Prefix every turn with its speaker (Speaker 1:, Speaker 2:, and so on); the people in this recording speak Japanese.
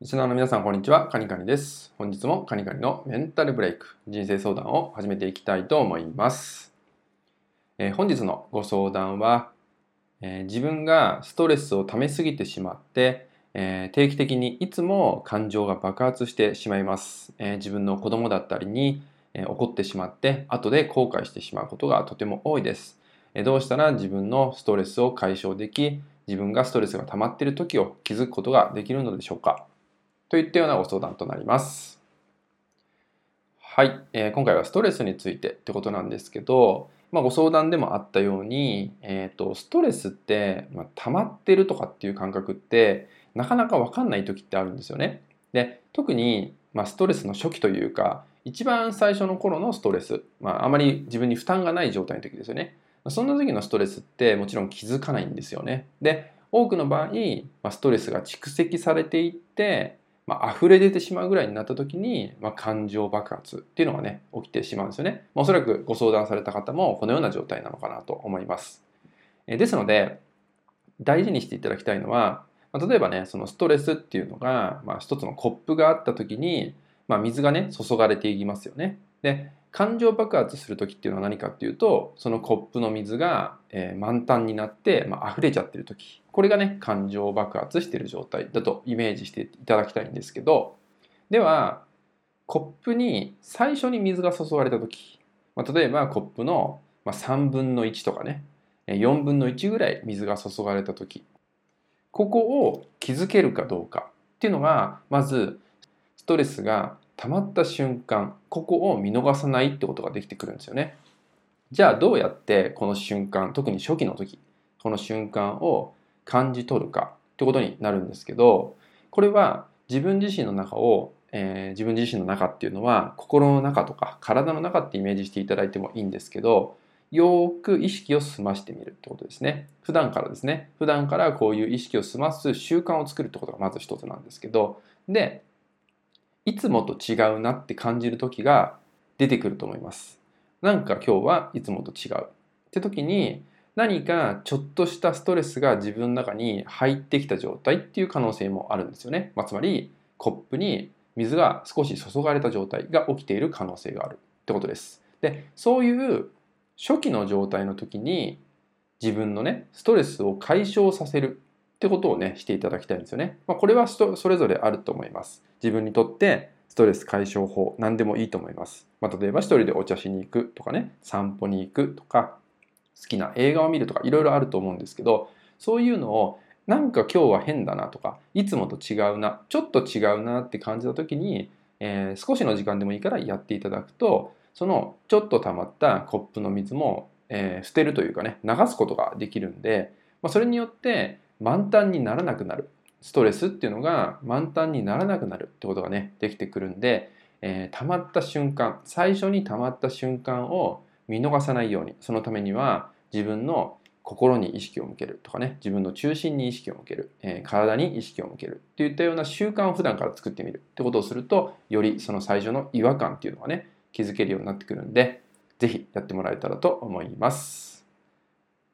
Speaker 1: リスナーの皆さん、こんにちは。カニカニです。本日もカニカニのメンタルブレイク、人生相談を始めていきたいと思います。えー、本日のご相談は、えー、自分がストレスを溜めすぎてしまって、えー、定期的にいつも感情が爆発してしまいます。え自分の子供だったりに、え怒ってしまって、後で後悔してしまうことがとても多いです。えどうしたら自分のストレスを解消でき、自分がストレスが溜まっている時を気づくことができるのでしょうかといったようなご相談となります。はい、えー、今回はストレスについてってことなんですけど、まあ、ご相談でもあったように、えーと、ストレスって、まあ、溜まってるとかっていう感覚ってなかなか分かんない時ってあるんですよね。で特に、まあ、ストレスの初期というか一番最初の頃のストレス、まあ、あまり自分に負担がない状態の時ですよね。そんな時のストレスってもちろん気づかないんですよね。で多くの場合、まあ、ストレスが蓄積されていってまあ、溢れ出てしまうぐらいになった時に、まあ、感情爆発っていうのがね、起きてしまうんですよね。まあ、おそらくご相談された方もこのような状態なのかなと思います。えですので、大事にしていただきたいのは、まあ、例えばね、そのストレスっていうのが、まあ、一つのコップがあった時に、まあ、水がね、注がれていきますよね。で、感情爆発する時っていうのは何かっていうとそのコップの水が、えー、満タンになって、まあ溢れちゃってる時。これがね感情爆発してる状態。だとイメージしていただきたいんですけど。ではコップに最初に水が注がれた時、まあ、例えばコップの3分の1とかね。4分の1ぐらい水が注がれた時。ここを気づけるかどうかっていうのがまずストレスが溜まった瞬間ここを見逃さないってことができてくるんですよねじゃあどうやってこの瞬間特に初期の時この瞬間を感じ取るかってことになるんですけどこれは自分自身の中を、えー、自分自身の中っていうのは心の中とか体の中ってイメージしていただいてもいいんですけどよーく意識を澄ましてみるってことですね。普段からですね。普段からこういう意識を澄ます習慣を作るってことがまず一つなんですけど、で、いつもと違うなって感じる時が出てくると思います。なんか今日はいつもと違うって時に何かちょっとしたストレスが自分の中に入ってきた状態っていう可能性もあるんですよね。まあ、つまりコップに水が少し注がれた状態が起きている可能性があるってことです。でそういう初期の状態の時に自分のねストレスを解消させるってことをね、していただきたいんですよね。まあ、これは人それぞれあると思います。自分にとってストレス解消法、何でもいいと思います。まあ、例えば一人でお茶しに行くとかね、散歩に行くとか、好きな映画を見るとか、いろいろあると思うんですけど、そういうのをなんか今日は変だなとか、いつもと違うな、ちょっと違うなって感じた時に、えー、少しの時間でもいいからやっていただくと、そのちょっと溜まったコップの水も、えー、捨てるというかね、流すことができるんで、まあ、それによって満タンにならなくなるストレスっていうのが満タンにならなくなるってことがねできてくるんで、えー、溜まった瞬間最初に溜まった瞬間を見逃さないようにそのためには自分の心に意識を向けるとかね自分の中心に意識を向ける、えー、体に意識を向けるっていったような習慣を普段から作ってみるってことをするとよりその最初の違和感っていうのがね気づけるようになってくるんで是非やってもらえたらと思います。